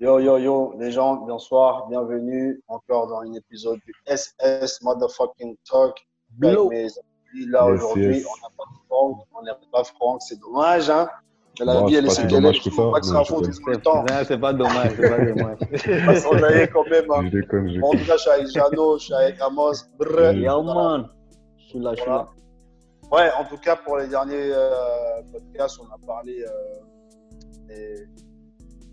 Yo, yo, yo, les gens, bonsoir, bienvenue encore dans un épisode du SS Motherfucking Talk. Avec mes amis là aujourd'hui, on n'a pas Franck, on n'a pas Franck, c'est dommage, hein. Mais la Bon, vie, elle est ce qu'elle est. pas que ça Non, je faute déconne. tout le temps. Non, c'est pas dommage, c'est pas dommage. Parce qu'on a quand même. hein. Je déconne, je Bon, en tout cas, je suis avec Jano, je suis avec Amos. Brrr. Man. Je suis là, je suis Voilà. là. Ouais, en tout cas, pour les derniers euh, podcasts, on a parlé euh, des-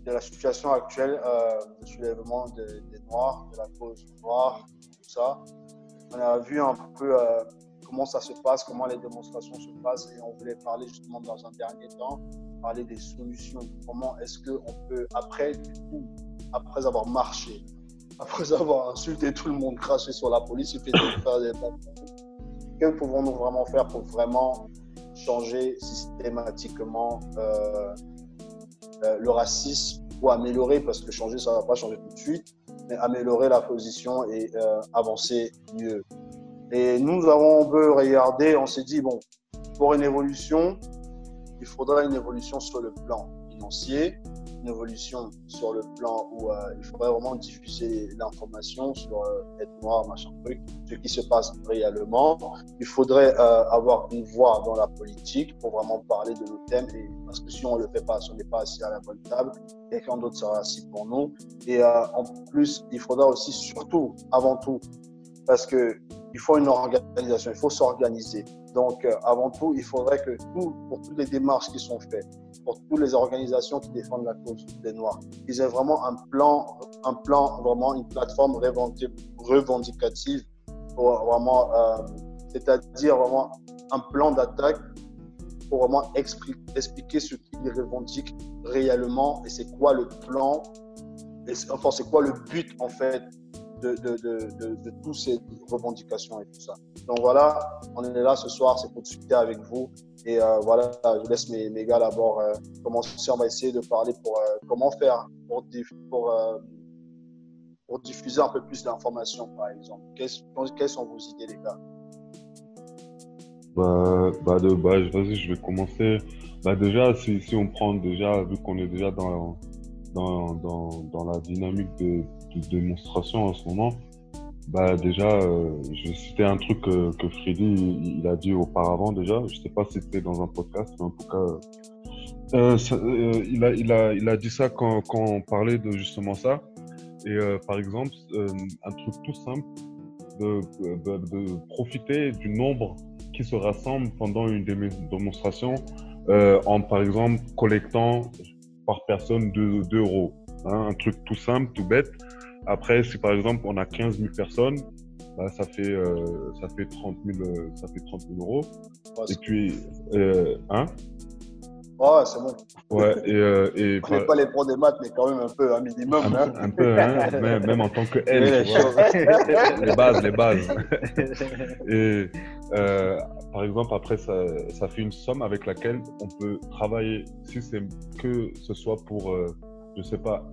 de la situation actuelle, euh, du soulèvement des, Noirs, de la cause noire, tout ça. On a vu un peu euh, comment ça se passe, comment les démonstrations se passent, et on voulait parler justement dans un dernier temps, parler des solutions. Comment est-ce qu'on peut, après, du coup, après avoir marché, après avoir insulté tout le monde, craché sur la police, il fait faire des que pouvons-nous vraiment faire pour vraiment changer systématiquement euh, le racisme ou améliorer, parce que changer, ça ne va pas changer tout de suite, mais améliorer la position et euh, avancer mieux. Et nous avons un peu regardé, on s'est dit, bon, pour une évolution, il faudra une évolution sur le plan financier, une évolution sur le plan où euh, il faudrait vraiment diffuser l'information sur euh, être noir, machin truc, ce qui se passe réellement. Il faudrait euh, avoir une voix dans la politique pour vraiment parler de nos thèmes, parce que si on ne le fait pas, si on n'est pas assis à la bonne table, quelqu'un d'autre sera assis pour nous. Et euh, en plus, il faudra aussi, surtout, avant tout, parce que il faut une organisation, il faut s'organiser. Donc, euh, avant tout, il faudrait que tout, pour toutes les démarches qui sont faites, pour toutes les organisations qui défendent la cause des Noirs, ils aient vraiment un plan, un plan, vraiment une plateforme revendi- revendicative, pour vraiment, euh, c'est-à-dire vraiment un plan d'attaque pour vraiment expli- expliquer ce qu'ils revendiquent réellement et c'est quoi le plan, enfin c'est quoi le but en fait de, de, de, de, toutes ces revendications et tout ça. Donc voilà, on est là ce soir, c'est pour discuter avec vous. Et euh, voilà, je laisse mes, mes gars d'abord euh, commencer. On va essayer de parler pour euh, comment faire pour, pour, pour diffuser un peu plus d'informations, par exemple. Qu'est-ce- quelles sont vos idées, les gars? Bah, bah de base, vas-y, je vais commencer. Bah déjà, si, si on prend déjà, vu qu'on est déjà dans, dans, dans, dans la dynamique de, de démonstration en ce moment, bah déjà, euh, je vais citer un truc que, Freddy a dit auparavant déjà. Je sais pas si c'était dans un podcast, mais en tout cas, euh, euh, euh, il, a, il, a, il a dit ça quand, quand on parlait de justement ça. Et par exemple, un truc tout simple, de, de, profiter du nombre qui se rassemblent pendant une démonstration en, par exemple, collectant par personne 2 euros. hein, un truc tout simple, tout bête. Après, si par exemple on a 15 000 personnes, bah, ça, fait, euh, ça, fait 30 000, euh, ça fait 30 000 euros. Ouais, Et puis, euh, hein? Ouais, c'est bon. Ouais, et, euh, et On n'est pas les pros des maths, mais quand même un peu, un minimum. un, hein. un peu, hein, même, même en tant que tu les bases, les bases. Et euh, par exemple, après, ça, ça fait une somme avec laquelle on peut travailler. Si c'est que ce soit pour, euh, je sais pas,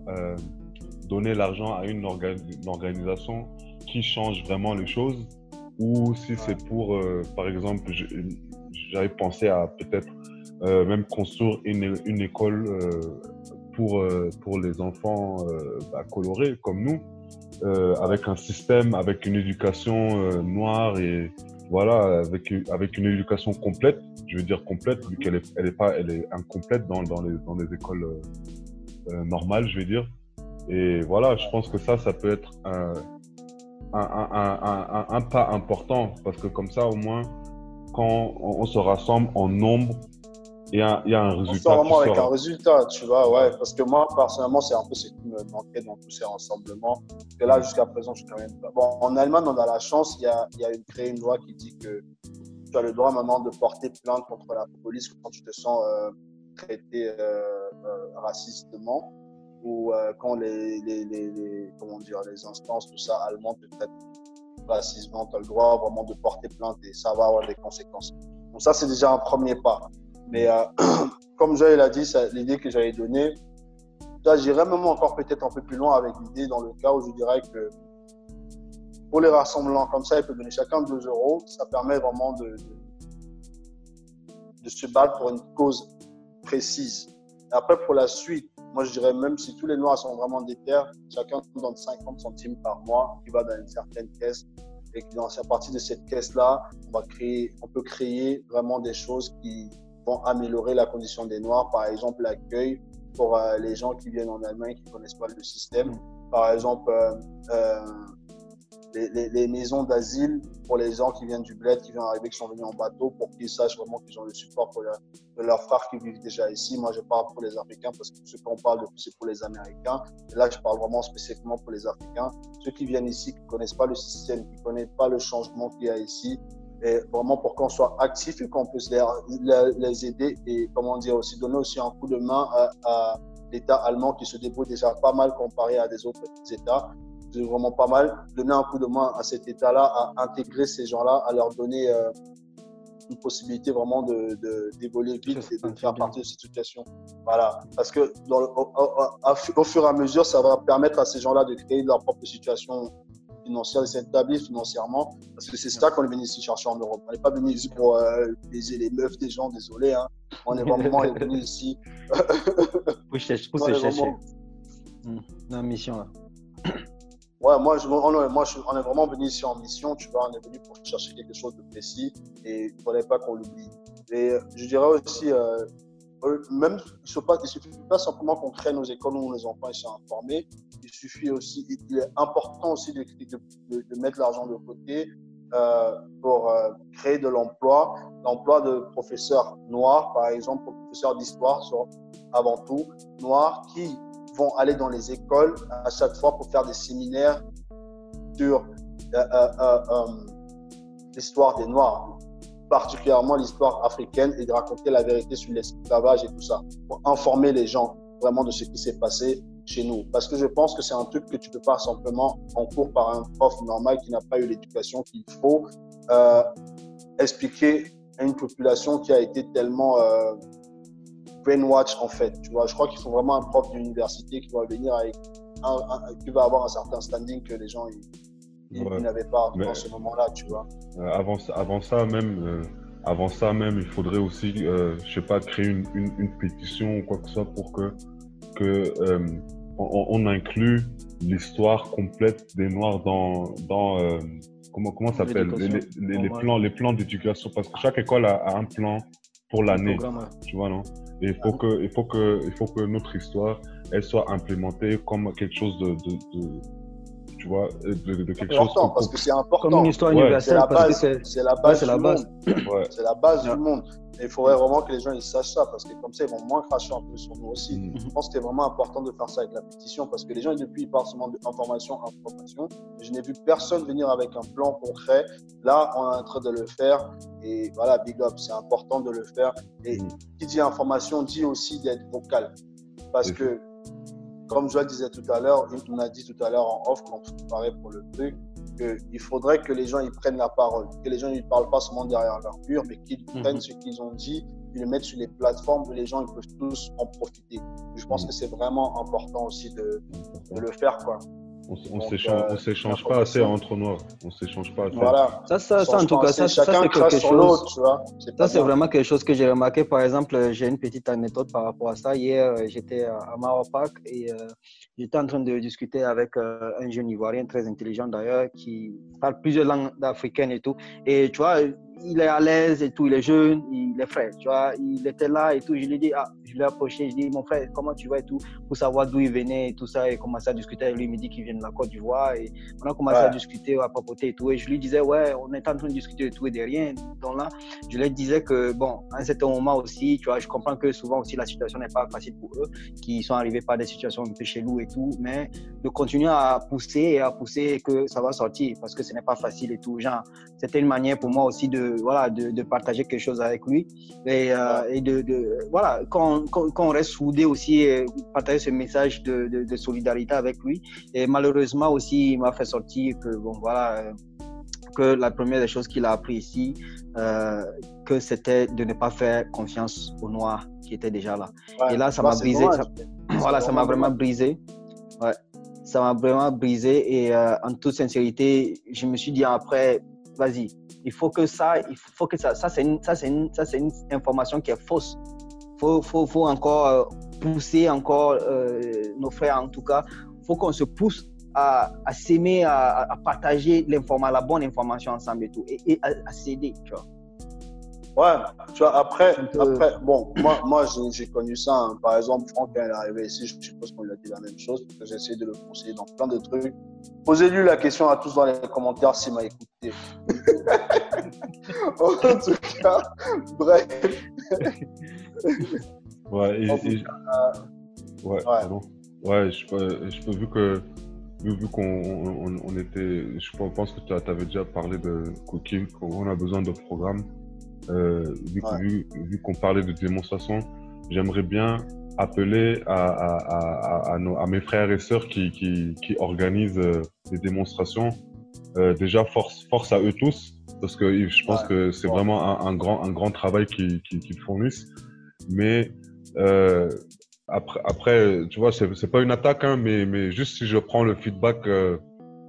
donner l'argent à une, orga- une organisation qui change vraiment les choses, ou si c'est pour, euh, par exemple, j'avais pensé à peut-être euh, même construire une, une école euh, pour, pour les enfants bah, colorés comme nous avec un système, avec une éducation noire et voilà, avec, avec une éducation complète, je veux dire complète, vu qu'elle est, elle est pas, elle est incomplète dans, dans, les, dans les écoles normales, je veux dire. Et voilà, je pense que ça, ça peut être un, un, un, pas important parce que comme ça, au moins, quand on, on se rassemble en nombre, il y a, il y a un On résultat. sort vraiment avec sort. un résultat, tu vois, ouais. Parce que moi, personnellement, c'est un peu ce qui me manquait dans tous ces rassemblements. Que là, jusqu'à présent, je suis quand même pas. Bon, en Allemagne, on a la chance, il y a, il y a une, créé une loi qui dit que tu as le droit maintenant de porter plainte contre la police quand tu te sens euh, traité euh, euh, racistement ou euh, quand les, les, les, comment dire, les instances, tout ça, allemandes te traitent racistement, tu as le droit vraiment de porter plainte et ça va avoir des conséquences. Donc ça, c'est déjà un premier pas. Mais euh, comme Joël a dit, l'idée que j'avais donnée, j'irais même encore peut-être un peu plus loin avec l'idée dans le cas où je dirais que pour les rassemblements comme ça, ils peuvent donner chacun 2 euros. Ça permet vraiment de, de, de se battre pour une cause précise. après, pour la suite, moi, je dirais même si tous les Noirs sont vraiment des terres, chacun donne 50 centimes par mois qui va dans une certaine caisse. Et dans, à partir de cette caisse-là, on, on peut créer vraiment des choses qui vont améliorer la condition des Noirs. Par exemple, l'accueil pour euh, les gens qui viennent en Allemagne, qui ne connaissent pas le système. Par exemple, euh, euh, les, maisons d'asile pour les gens qui viennent du bled, qui viennent arriver, qui sont venus en bateau, pour qu'ils sachent vraiment qu'ils ont le support pour de leurs frères qui vivent déjà ici. Moi, je parle pour les Africains parce que ce qu'on parle de plus, c'est pour les Américains. Et là, je parle vraiment spécifiquement pour les Africains. Ceux qui viennent ici, qui ne connaissent pas le système, qui ne connaissent pas le changement qu'il y a ici, et vraiment pour qu'on soit actif et qu'on puisse les, les, aider et, comment dire, aussi donner aussi un coup de main à, à l'État allemand qui se débrouille déjà pas mal comparé à des autres États vraiment pas mal. Donner un coup de main à cet État-là, à intégrer ces gens-là, à leur donner euh, une possibilité vraiment de, d'évoluer vite et de faire partie de cette situation. Voilà. Parce que dans au, fur et à mesure, ça va permettre à ces gens-là de créer leur propre situation financière, de s'établir financièrement. Parce que c'est ça qu'on est venu ici chercher en Europe. On n'est pas venu ici pour euh, baiser les meufs des gens, désolé. Hein. On est vraiment venu ici. pour se chercher. Dans la mission là. Ouais, moi, on, moi on est vraiment venu ici en mission, tu vois, on est venu pour chercher quelque chose de précis et il ne fallait pas qu'on l'oublie. Et je dirais aussi, euh, euh, même, il ne suffit pas simplement qu'on crée nos écoles où nos enfants sont informés, il suffit aussi, il est important aussi de mettre l'argent de côté euh, pour créer de l'emploi, l'emploi de professeurs noirs, par exemple, professeurs d'histoire avant tout, noirs, qui vont aller dans les écoles à chaque fois pour faire des séminaires sur euh, euh, euh, l'histoire des Noirs, particulièrement l'histoire africaine et de raconter la vérité sur l'esclavage et tout ça, pour informer les gens vraiment de ce qui s'est passé chez nous. Parce que je pense que c'est un truc que tu peux pas simplement en cours par un prof normal qui n'a pas eu l'éducation qu'il faut expliquer à une population qui a été tellement brainwatch en fait. Tu vois, je crois qu'il faut vraiment un prof d'université qui va venir avec qui va avoir un certain standing que les gens n'avaient pas dans ce moment-là, tu vois. Euh, avant, avant ça même, euh, avant ça même, il faudrait aussi, euh, je sais pas, créer une, une, pétition ou quoi que ce soit pour que que on, on, inclut l'histoire complète des Noirs dans dans comment comment ça s'appelle? Les, les, les, plans les plans d'éducation. Parce que chaque école a, a un plan pour l'année, tu vois non? Il faut que, il faut que, il faut que notre histoire, elle soit implémentée comme quelque chose de, de, de tu vois, de, de quelque chose. parce que c'est important. Comme une histoire universelle, parce que c'est la base. C'est la base. C'est la base du monde. Et il faudrait vraiment que les gens ils sachent ça, parce que comme ça, ils vont moins cracher un peu sur nous aussi. Mm. Je pense que c'est vraiment important de faire ça avec la pétition, parce que les gens, depuis, ils parlent seulement d'information, information. Je n'ai vu personne venir avec un plan concret. Là, on est en train de le faire. Et voilà, big up, c'est important de le faire. Et mm. qui dit information dit aussi d'être vocal. Parce que, comme je le disais tout à l'heure, on a dit tout à l'heure en off, quand on se préparait pour le truc, qu'il faudrait que les gens ils prennent la parole, que les gens ne parlent pas seulement derrière leur mur, mais qu'ils mhm. prennent ce qu'ils ont dit, qu'ils le mettent sur les plateformes où les gens ils peuvent tous en profiter. Je pense mhm. que c'est vraiment important aussi de, de le faire. Quoi. On ne s'échange euh, pas assez entre noirs. On s'échange pas assez. Voilà. Ça, ça, ça en tout cas, ça, ça c'est quelque chose. Ça, c'est vraiment quelque chose que j'ai remarqué. Par exemple, j'ai une petite anecdote par rapport à ça. Hier, euh, j'étais à Maroc et euh, j'étais en train de discuter avec un jeune Ivoirien très intelligent d'ailleurs qui parle plusieurs langues africaines et tout. Et tu vois, il est à l'aise et tout, il est jeune, il est frais, tu vois. Il était là et tout. Je lui ai dit, ah, je l'ai approché, je lui ai dit, mon frère, comment tu vas et tout, pour savoir d'où il venait et tout ça. Et commencer à discuter avec lui. Il me dit qu'il vient de la Côte d'Ivoire. Et on a commencé à discuter, à papoter et tout. Et je lui disais, ouais, on est en train de discuter et tout et de rien. Donc là, je lui disais que, bon, à un certain moment aussi, tu vois, je comprends que souvent aussi la situation n'est pas facile pour eux, qui sont arrivés par des situations un peu chez nous et tout. Mais de continuer à pousser et à pousser que ça va sortir parce que ce n'est pas facile et tout. Genre, c'était une manière pour moi aussi de voilà, de, partager quelque chose avec lui et, euh, et de, voilà, qu'on reste soudé aussi, et partager ce message de, solidarité avec lui. Et malheureusement aussi, il m'a fait sortir que bon voilà. Euh, que la première des choses qu'il a appris ici, euh, que c'était de ne pas faire confiance aux Noirs qui étaient déjà là. et là, ça m'a brisé. voilà, ça m'a vraiment brisé. Ouais, ça m'a vraiment brisé. Et en toute sincérité, je me suis dit après, vas-y, il faut que ça, il faut que ça, ça c'est une, une, information qui est fausse. Il faut, faut, faut encore pousser encore nos frères en tout cas. faut qu'on se pousse à, à s'aimer, à, partager la bonne information ensemble et tout, et, à, à s'aider. Ouais, tu vois, après, après bon, moi, moi j'ai connu ça. Hein. Par exemple, Franck, quand il est arrivé ici, je suppose qu'on lui a dit la même chose, parce que j'ai essayé de le conseiller dans plein de trucs. Posez-lui la question à tous dans les commentaires s'il m'a écouté. en tout cas, bref. Ouais, et, et... ouais, ouais. ouais je, je peux, vu que vu, qu'on on, était, je pense que tu avais déjà parlé de cooking, qu'on a besoin de programmes. Euh, vu, vu, qu'on parlait de démonstration, j'aimerais bien appeler à, à, à, à, mes frères et sœurs qui, qui, qui organisent euh, des démonstrations. Euh, déjà, force, force à eux tous, parce que je pense que c'est vraiment un, un, grand, un grand travail qu'ils qui, qui fournissent. Mais euh, après, après, tu vois, c'est pas une attaque, hein, mais, mais juste si je prends le feedback euh,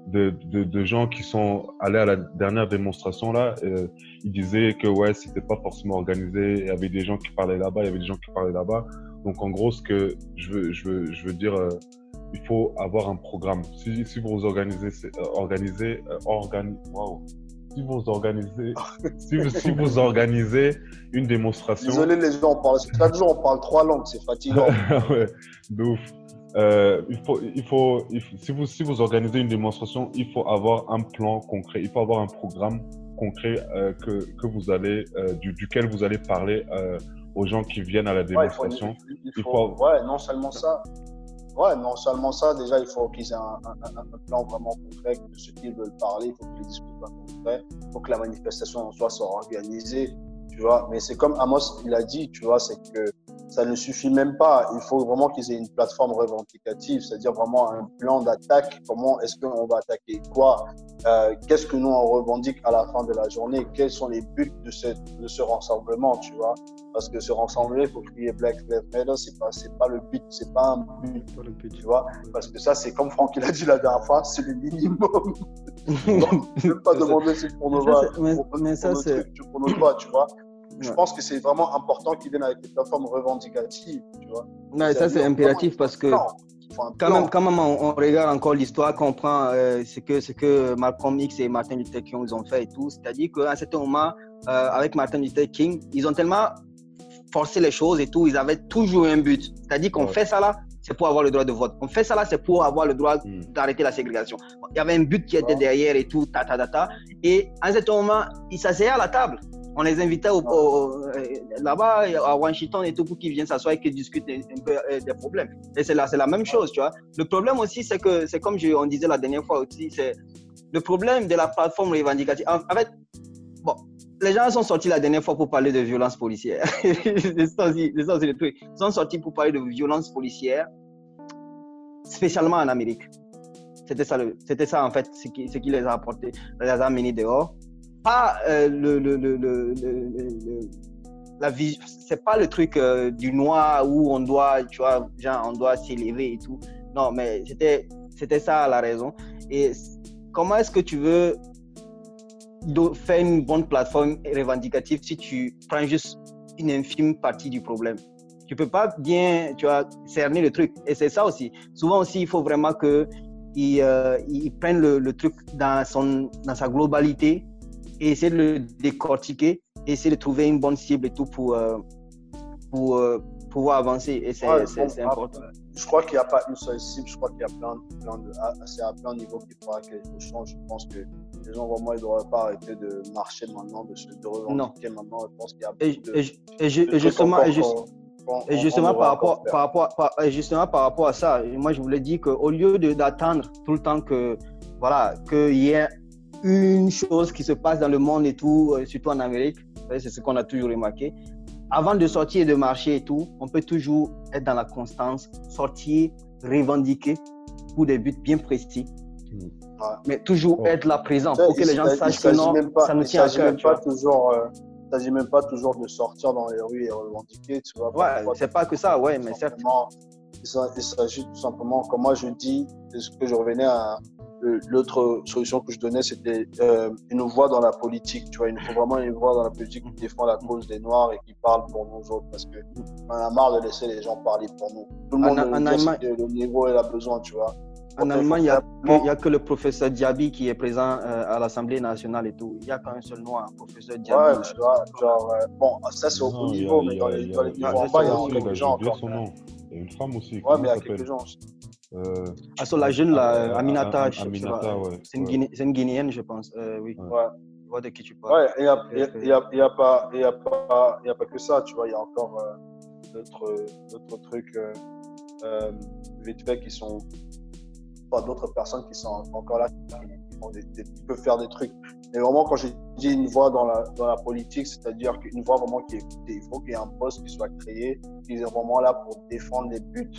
de, de, de, gens qui sont allés à la dernière démonstration là, euh, ils disaient que ouais, c'était pas forcément organisé. Il y avait des gens qui parlaient là-bas, il y avait des gens qui parlaient là-bas. Donc en gros, ce que je veux, je veux, je veux dire, euh, il faut avoir un programme. Si, si vous organisez, euh, organisez, organi wow si vous organisez, si, vous, si vous organisez une démonstration. Désolé les gens, on parle, chaque jour on parle trois langues, c'est fatigant. ouais, de ouf. Euh, il, faut, il, faut, si, vous, si vous organisez une démonstration, il faut avoir un plan concret, il faut avoir un programme concret euh, que, que vous allez, euh, du, duquel vous allez parler aux gens qui viennent à la démonstration. Ouais, il faut, ouais, non seulement ça. Ouais, non seulement ça, déjà, il faut qu'ils aient un, un, un, plan vraiment concret de ce qu'ils veulent parler, il faut qu'ils discutent pas concret, il faut que la manifestation en soi soit organisée, tu vois. Mais c'est comme Amos, il a dit, tu vois, c'est que ça ne suffit même pas. Il faut vraiment qu'ils aient une plateforme revendicative, c'est-à-dire vraiment un plan d'attaque. Comment est-ce qu'on va attaquer quoi euh, Qu'est-ce que nous on revendique à la fin de la journée? Quels sont les buts de ce, de ce rassemblement, tu vois? Parce que se rassembler pour crier Black Lives Matter, c'est pas c'est pas le but, c'est pas un but, le but, tu vois? Parce que ça, c'est comme Franck il a dit la dernière fois, c'est le minimum. Donc, ne pas demander ce qu'on nous va, mais, ça, c'est pour nos droits, tu vois? Je pense que c'est vraiment important qu'ils viennent avec des plateformes revendicatives, tu vois. Non, ça, c'est impératif parce que quand même, quand même, on, regarde encore l'histoire, qu'on prend euh, ce, que, ce que Malcolm X et Martin Luther King ils ont fait et tout. C'est-à-dire qu'à un certain moment, euh, avec Martin Luther King, ils ont tellement forcé les choses et tout, ils avaient toujours un but. C'est-à-dire qu'on fait ça là, c'est pour avoir le droit de vote. On fait ça là, c'est pour avoir le droit hmm. d'arrêter la ségrégation. Il y avait un but qui était derrière et tout, ta, ta, ta, ta. Et à un certain moment, ils s'asseyaient à la table on les invitait euh, là-bas à Washington et tout pour qu'ils viennent s'asseoir et qu'ils discutent un peu euh, des problèmes. Et c'est la, c'est la même chose, tu vois. Le problème aussi, c'est que c'est comme je, on disait la dernière fois aussi, c'est le problème de la plateforme revendicative. En, fait, bon, les gens sont sortis la dernière fois pour parler de violence policière. c'est ça aussi, le truc. Ils sont sortis pour parler de violence policière, spécialement en Amérique. C'était ça, c'était ça en fait, ce qui, ce qui les a apportés, les a menés dehors pas euh, le, le, le, la vie, c'est pas le truc euh, du noir où on doit, tu vois, genre, on doit s'élever et tout. Non, mais c'était, c'était ça la raison. Et comment est-ce que tu veux faire une bonne plateforme revendicative si tu prends juste une infime partie du problème? Tu peux pas bien, tu vois, cerner le truc. Et c'est ça aussi. Souvent aussi, il faut vraiment que ils, euh, prennent le, le, truc dans, son, dans sa globalité et essayer de le décortiquer, essayer de trouver une bonne cible et tout pour, euh, pour euh, pouvoir avancer. Et c'est important. Je crois qu'il n'y a pas une seule cible, je crois qu'il y a plein, plein de. C'est à plein de niveaux qu'il faudra quelque chose change. Je pense que les gens, vraiment, ils ne devraient pas arrêter de marcher maintenant, de se de revendiquer maintenant. Je pense qu'il y a et, de, et, et, justement, et justement, par rapport, par, rapport, par, justement, par rapport à ça, moi, je voulais dire qu'au lieu d'attendre tout le temps que, voilà, qu'il y ait une chose qui se passe dans le monde et tout, euh, surtout en Amérique, c'est ce qu'on a toujours remarqué. Avant de sortir et de marcher et tout, on peut toujours être dans la constance, sortir, revendiquer pour des buts bien précis. Hmm. Mais toujours être là présent pour que les gens sachent que non, ça nous tient à cœur. Même pas toujours, euh, il ne s'agit même pas toujours de sortir dans les rues et revendiquer, tu vois. Ouais, c'est pas que ça, ouais, mais certes. Il s'agit tout simplement, comme moi je dis, ce que je revenais à, l'autre solution que je donnais, c'était euh, une voix dans la politique. Tu vois, il faut vraiment une voix dans la politique qui défend la cause des Noirs et qui parle pour nous autres. Parce qu'on a marre de laisser les gens parler pour nous. Tout le monde en, en Allemagne, le niveau il a besoin, tu vois. En Allemagne, il n'y a, que le professeur Diaby qui est présent euh, à l'Assemblée nationale et tout. Il n'y a qu'un seul noir, professeur Diaby. Ouais, tu vois, genre, bon, ça c'est au haut niveau, mais dans les, niveaux en bas, il y a quelques gens encore. Il y a une femme aussi. Ouais, mais il y a quelques gens aussi. Euh, ah, sur la jeune, là, Aminata, Aminata ouais. c'est une, une, Guinéenne, je pense. Euh, oui. Ouais. Je vois de qui tu parles. Ouais, il n'y a, y a, y a, pas, y a, pas, y a pas que ça, tu vois. Il y a encore euh, d'autres trucs euh, euh, vite fait qui sont. Pas d'autres personnes qui sont encore là, qui, font des, qui, peuvent faire des trucs. Mais vraiment, quand j'ai dit une voix dans la, dans la politique, c'est-à-dire qu'une voix vraiment qui est Il faut qu'il y ait un poste qui soit créé, qui est vraiment là pour défendre les buts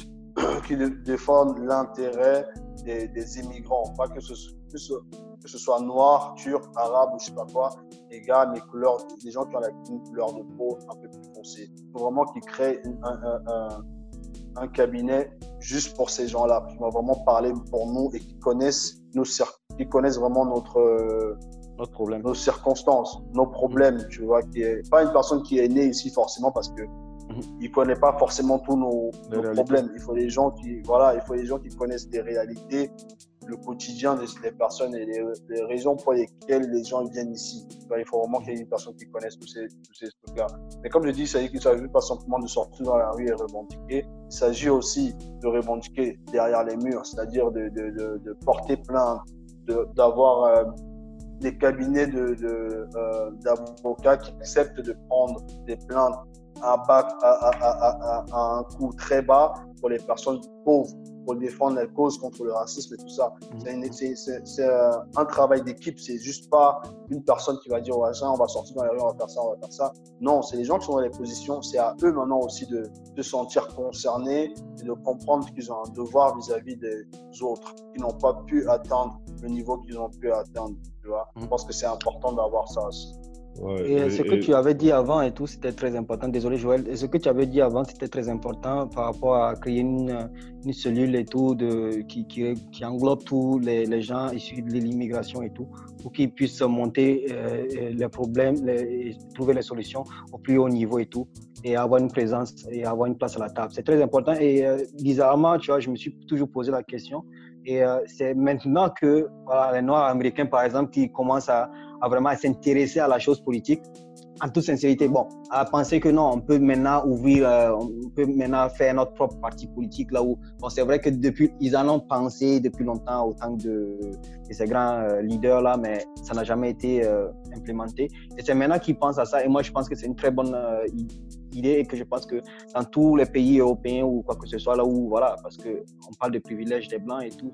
qui défendent l'intérêt des, immigrants, pas que ce, que ce, que ce soit noir, turc, arabe ou je sais pas quoi, les gars, les couleurs, des gens qui ont la couleur de peau un peu plus foncée. Il faut vraiment qu'ils créent un, un, un, cabinet juste pour ces gens-là, qui vont vraiment parler pour nous et qui connaissent, nos, qui connaissent vraiment notre, notre problème. nos circonstances, nos problèmes, tu vois, qui est pas une personne qui est née ici forcément parce que. Il connaît pas forcément tous nos, problèmes. Il faut des gens qui, voilà, il faut des gens qui connaissent les réalités, le quotidien des, personnes et les, raisons pour lesquelles les gens viennent ici. Il faut vraiment qu'il y ait une personne qui connaisse tous ces, tous ces trucs-là. Mais comme je dis, il ne s'agit pas simplement de sortir dans la rue et revendiquer. Il s'agit aussi de revendiquer derrière les murs, c'est-à-dire de, de, de, porter plainte, d'avoir euh, des cabinets d'avocats de, euh, qui acceptent de prendre des plaintes à, à, à, un coût très bas pour les personnes pauvres, pour défendre la cause contre le racisme et tout ça. Mhm. C'est un travail d'équipe, c'est juste pas une personne qui va dire on va sortir dans les rues, on va faire ça, on va faire ça. Non, c'est les gens qui sont dans les positions, c'est à eux maintenant aussi de se sentir concernés et de comprendre qu'ils ont un devoir vis-à-vis des autres qui n'ont pas pu atteindre le niveau qu'ils ont pu atteindre. Tu vois Je mhm. pense que c'est important d'avoir ça aussi et ce que tu avais dit avant et tout, c'était très important. Désolé Joël. Et ce que tu avais dit avant, c'était très important par rapport à créer une, une cellule et tout de, qui, qui, qui englobe tous les, les, gens issus de l'immigration et tout, pour qu'ils puissent monter euh, les problèmes et trouver les solutions au plus haut niveau et tout, et avoir une présence et avoir une place à la table. C'est très important. Et euh, bizarrement, tu vois, je me suis toujours posé la question. Et euh, c'est maintenant que les Noirs américains, par exemple, qui commencent à vraiment s'intéresser à la chose politique. En toute sincérité, bon, à penser que non, on peut maintenant ouvrir, euh, on peut maintenant faire notre propre parti politique là où, bon, c'est vrai que depuis, ils en ont pensé depuis longtemps autant de, de ces grands euh, leaders là, mais ça n'a jamais été implémenté. Et c'est maintenant qu'ils pensent à ça. Et moi, je pense que c'est une très bonne et que je pense que dans tous les pays européens ou quoi que ce soit, là où, voilà, parce qu'on parle de privilèges des Blancs et tout,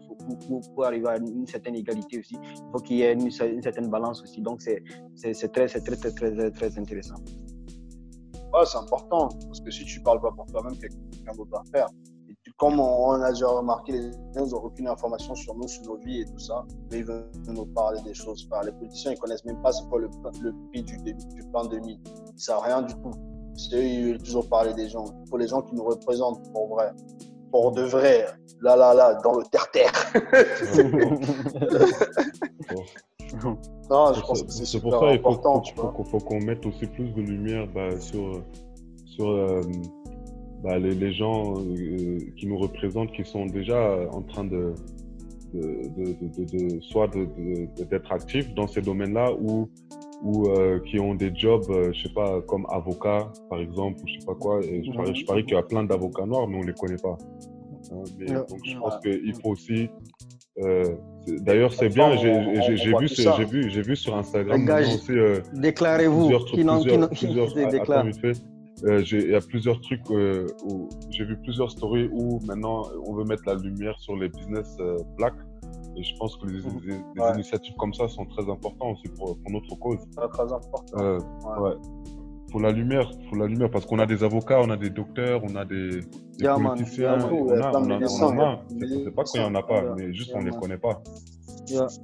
pour, pour, arriver à une certaine égalité aussi, il faut qu'il y ait une, certaine balance aussi. Donc, c'est très, très, très, très, très intéressant. Ouais, c'est important, parce que si tu parles pas pour toi-même, quelqu'un d'autre va faire. Comme on, a déjà remarqué, les gens n'ont aucune information sur nous, sur nos vies et tout ça. Mais ils veulent nous parler des choses. les politiciens, ils connaissent même pas ce qu'est le, le prix du, du plan 2000. Ils savent rien du tout. Veulent toujours parler des gens. Il faut les gens qui nous représentent pour vrai. Pour de vrai. Là, là, là, dans le terre-terre. non, je pense que c'est super pour ça, important. Il faut, faut, qu'on mette aussi plus de lumière bah, sur, sur euh, bah, les, les, gens euh, qui nous représentent, qui sont déjà en train de, de, de, de, de soit d'être actifs dans ces domaines-là ou ou euh, qui ont des jobs, euh, je sais pas, comme avocat, par exemple, ou je sais pas quoi. Et je, parie, je parie qu'il y a plein d'avocats noirs, mais on les connaît pas. Hein, mais, donc je pense qu'il faut aussi. Euh, D'ailleurs, c'est bien. J'ai vu, j'ai vu, j'ai vu sur Instagram aussi. Euh, Déclarez-vous. Plusieurs, plusieurs, il y a plusieurs trucs où j'ai vu plusieurs stories où maintenant on veut mettre la lumière sur les business black et je pense que les, mhm. initiatives comme ça sont très importantes aussi pour, pour notre cause. Très important. Euh, ouais. La lumière, pour la lumière, parce qu'on a des avocats, on a des docteurs, on a des, des politiciens, on, a, on, a, on a, C'est pas qu'il n'y en a pas, mais juste on ne les connaît pas.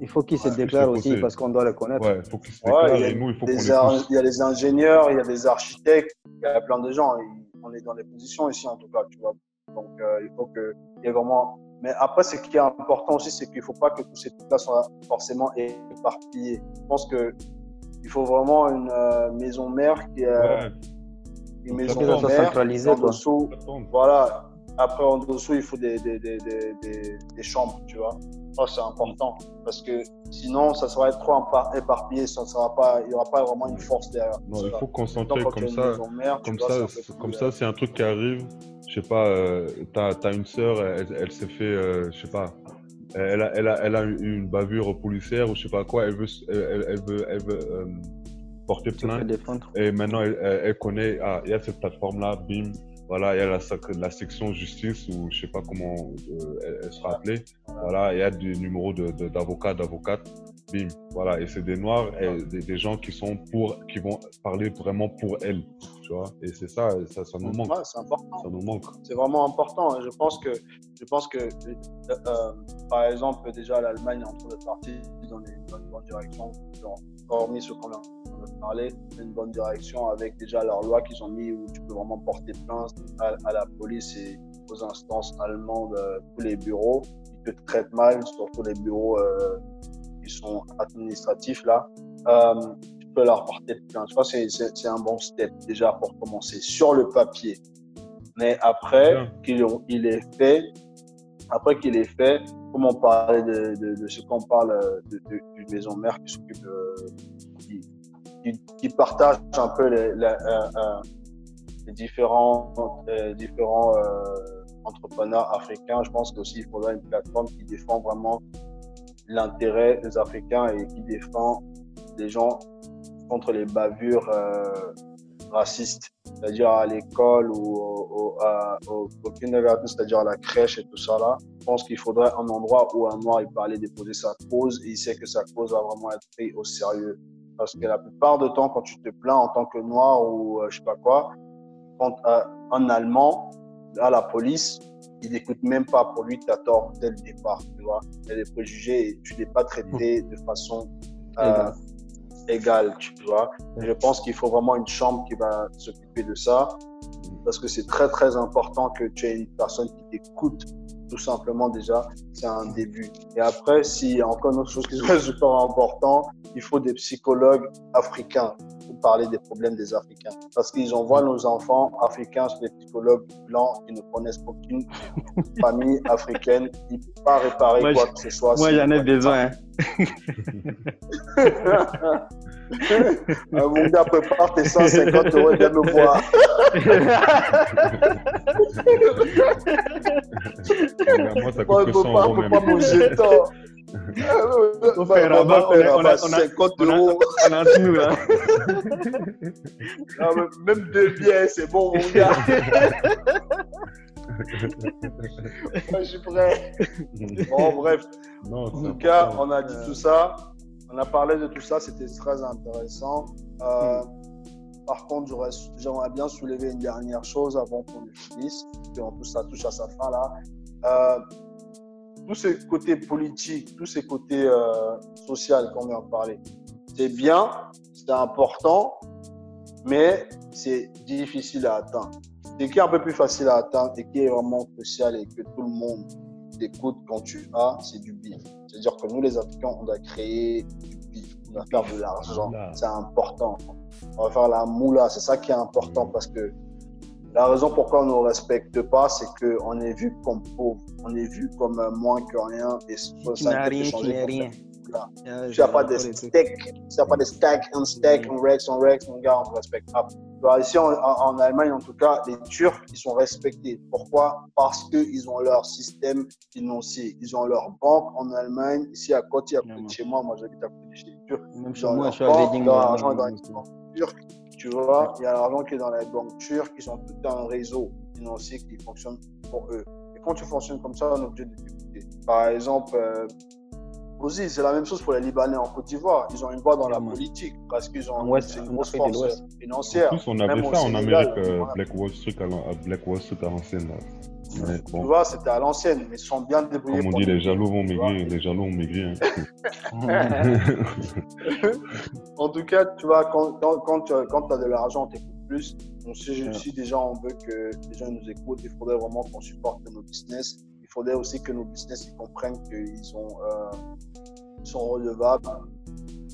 Il faut qu'ils se déclarent aussi parce qu'on doit les connaître. Ouais, il faut qu'ils se déclarent et nous, il faut qu'on les Il y a les ingénieurs, il y a des architectes, il y a plein de gens. On est dans les positions ici en tout cas, tu vois. Donc euh, il faut qu'il y ait vraiment Mais après, ce qui est important aussi, c'est qu'il ne faut pas que tous ces trucs-là soient forcément éparpillés. Je pense qu'il faut vraiment une euh, maison mère qui est une maison mère centralisée. voilà. Après, en dessous, il faut des, des, des, des chambres, tu vois. Ça, c'est important. Parce que sinon, ça serait trop éparpillé. Ça sera pas, il n'y aura pas vraiment une force derrière. Non, il faut concentrer comme ça. comme ça, comme ça, c'est un truc qui arrive je sais pas, euh, tu as, une sœur, elle, s'est fait, euh, je sais pas, elle a, elle, a, elle a une bavure policière ou je sais pas quoi, elle veut, elle, veut, elle veut euh, porter plainte. Et maintenant, elle, connaît, ah, il y a cette plateforme-là, bim, voilà, il y a la, la section justice ou je sais pas comment elle, sera appelée. Voilà, il y a des numéros d'avocats, de, d'avocates bim, voilà. Et c'est des noirs, et des, gens qui sont pour, qui vont parler vraiment pour elles, tu vois. Et c'est ça, ça, ça nous manque. c'est important. Ça nous manque. C'est vraiment important. Je pense que, je pense que, euh, euh, par exemple, déjà l'Allemagne est en train de partir dans, les, une bonne direction, hormis ce qu'on a parlé, une bonne direction avec déjà leur loi qu'ils ont mis où tu peux vraiment porter plainte à, la police et aux instances allemandes, euh, tous les bureaux qui te traitent mal, surtout les bureaux qui sont administratifs là, euh, tu peux leur porter plainte. Je pense que c'est un bon step déjà pour commencer sur le papier. Mais après qu'il il est fait, après qu'il est fait, comme on parlait de, ce qu'on parle d'une maison mère qui s'occupe qui, qui, partage un peu les, euh, euh, différents, différents entrepreneurs africains. Je pense qu'aussi il faudra une plateforme qui défend vraiment l'intérêt des Africains et qui défend les gens contre les bavures euh, racistes, c'est-à-dire à, l'école ou au, au, au, kindergarten, c'est-à-dire à la crèche et tout ça là. Je pense qu'il faudrait un endroit où un noir il peut aller déposer sa cause et il sait que sa cause va vraiment être prise au sérieux. Parce que la plupart du temps, quand tu te plains en tant que noir ou euh, je sais pas quoi, quand euh, un Allemand, à la police, il n'écoute même pas. Pour lui, tu as tort dès le départ. Tu vois, il y a des préjugés et tu n'es pas traité de façon euh, égale. Tu vois, je pense qu'il faut vraiment une chambre qui va s'occuper de ça parce que c'est très très important que tu aies une personne qui t'écoute tout simplement déjà, c'est un début. Et après, s'il y a encore une autre chose qui est super important, il faut des psychologues africains pour parler des problèmes des Africains. Parce qu'ils envoient nos enfants africains sur des psychologues blancs qui ne connaissent aucune famille africaine, qui ne peuvent pas réparer quoi que ce soit. Moi, j'en ai besoin. Mon gars, prépare tes 150 euros et viens me voir. Moi, ça coûte que 100 euros même. Pas bouger tant. On fait rabat, on a 50 euros. On a tout là. Même deux biens, c'est bon, mon gars. je suis prêt. Bon, bref. en tout cas, on a dit tout ça. On a parlé de tout ça, c'était très intéressant. Euh, par contre, j'aimerais bien soulever une dernière chose avant qu'on le finisse, et en plus ça touche à sa fin là. Euh, tous ces côtés politiques, tous ces côtés euh, sociaux qu'on vient de parler, c'est bien, c'est important, mais c'est difficile à atteindre. Ce qui est un peu plus facile à atteindre et qui est vraiment crucial et que tout le monde écoute quand tu as, c'est du bif. C'est-à-dire que nous, les Africains, on doit créer du bif, on doit faire de l'argent. C'est important. On va faire la moula, c'est ça qui est important parce que la raison pourquoi on ne nous respecte pas, c'est qu'on est vu comme pauvre, on est vu comme moins que rien et ça rien, changer. Rien. Tu n'as pas de steak, tu n'as pas de steak, un steak, un rex, un rex, mon gars, on ne respecte pas. Ici en, en, Allemagne, en tout cas, les Turcs, ils sont respectés. Pourquoi? Parce qu'ils ont leur système financier. Ils ont leur banque en Allemagne. Ici à côté, à côté de chez moi, moi j'habite à côté de chez les Turcs. Même chez moi, je suis à Veding. L'argent dans les banques turques. Tu vois, il y a l'argent qui est dans les banques turques. Ils ont tout un réseau financier qui fonctionne pour eux. Et quand tu fonctionnes comme ça, on est obligé de t'écouter. Par exemple, euh, aussi, c'est la même chose pour les Libanais en Côte d'Ivoire. Ils ont une voix dans la politique parce qu'ils ont une grosse force financière. En plus, on avait ça en Amérique, euh, Black Wall Street à, Black Wall Street à l'ancienne. Tu vois, c'était à l'ancienne, mais ils sont bien débrouillés. Comme on dit, les jaloux vont maigrir, les jaloux ont maigri. Hein. en tout cas, tu vois, quand, quand, tu as de l'argent, tu écoutes plus. Donc, si, si déjà on veut que les gens nous écoutent, il faudrait vraiment qu'on supporte nos business faudrait aussi que nos business ils comprennent qu'ils sont, euh, sont redevables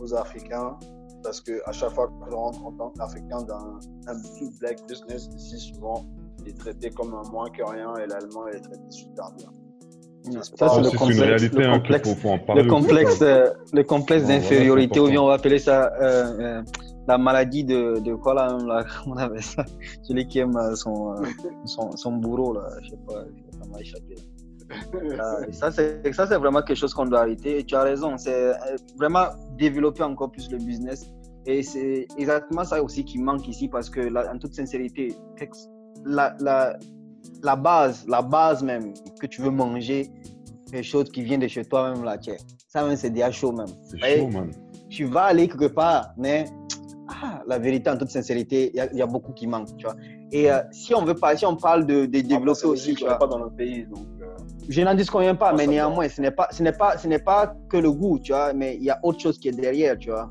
aux Africains parce qu'à chaque fois que je rentre en tant qu'Africain dans un black business, ici, souvent, il est traité comme un moins que rien et l'allemand est traité super bien. Ça, c'est le complexe, le complexe, le complexe, euh, le complexe d'infériorité, ou bien on va appeler ça euh, euh, la maladie de, de quoi là, on avait ça, celui qui aime son, son, son, bourreau là, je sais pas, ça m'a échappé. ça, c'est, ça, c'est vraiment quelque chose qu'on doit arrêter. Et tu as raison, c'est vraiment développer encore plus le business. Et c'est exactement ça aussi qui manque ici parce que, là, en toute sincérité, la, la, la base, la base même que tu veux manger, quelque chose qui vient de chez toi-même là, tiens. Ça même, c'est déjà chaud même. C'est chaud, man. Tu vas aller quelque part, mais ah, la vérité, en toute sincérité, il y, a beaucoup qui manque, tu vois. Et euh, si on veut pas, si on parle de, de développer aussi, tu vois. pas dans le pays, donc. Euh, Je n'en disconviens pas, mais néanmoins, ce n'est pas, ce n'est pas, ce n'est pas que le goût, tu vois, mais il y a autre chose qui est derrière, tu vois.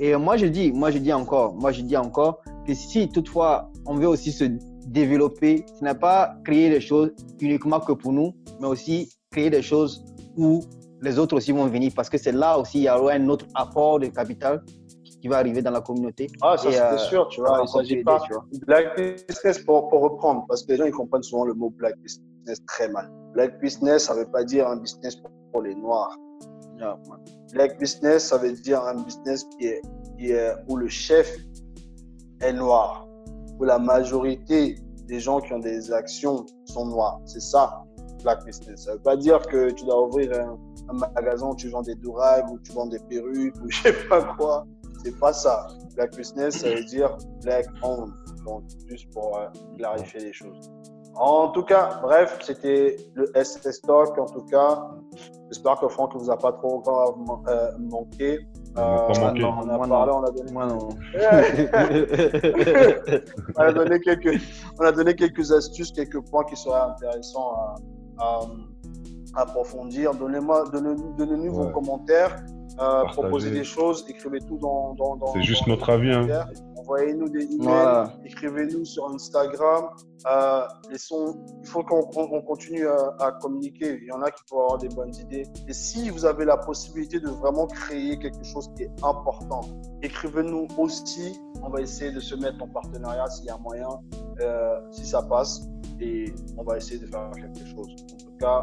Et moi, je dis, moi, je dis encore, moi, je dis encore que si toutefois on veut aussi se développer, ce n'est pas créer des choses uniquement que pour nous, mais aussi créer des choses où les autres aussi vont venir parce que c'est là aussi il y aura un autre apport de capital qui va arriver dans la communauté. Ah, ça c'est euh, sûr, tu vois. Il s'agit pas. Black business, pour, pour, reprendre, parce que les gens ils comprennent souvent le mot black business très mal. Black business, ça veut pas dire un business pour les noirs. black business, ça veut dire un business qui est, qui est, où le chef est noir la majorité des gens qui ont des actions sont noirs. C'est ça, black business. Ça ne veut pas dire que tu dois ouvrir un, magasin où tu vends des durags, ou tu vends des perruques, ou je sais pas quoi. C'est pas ça. Black business, ça veut dire black owned. Donc, juste pour euh, clarifier les choses. En tout cas, bref, c'était le SS Talk. En tout cas, j'espère que Franck ne vous a pas trop encore euh, manqué. Euh, on a parlé, on a donné. on, a donné quelques, on a donné quelques astuces, quelques points qui seraient intéressants à, approfondir. Donnez-moi, donnez-nous vos commentaires. Euh, proposez des choses, écrivez tout dans. dans, dans C'est juste notre avis. Hein. Envoyez-nous des emails, écrivez-nous sur Instagram. Euh, il faut qu'on continue à, communiquer. Il y en a qui peuvent avoir des bonnes idées. Et si vous avez la possibilité de vraiment créer quelque chose qui est important, écrivez-nous aussi. On va essayer de se mettre en partenariat s'il y a moyen, euh, si ça passe. Et on va essayer de faire quelque chose. En tout cas,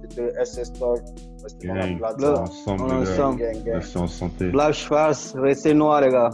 c'était SS Talk. Restez dans la plateforme. Ensemble, ensemble. Restez en santé. Black Schwarz, restez noir, les gars.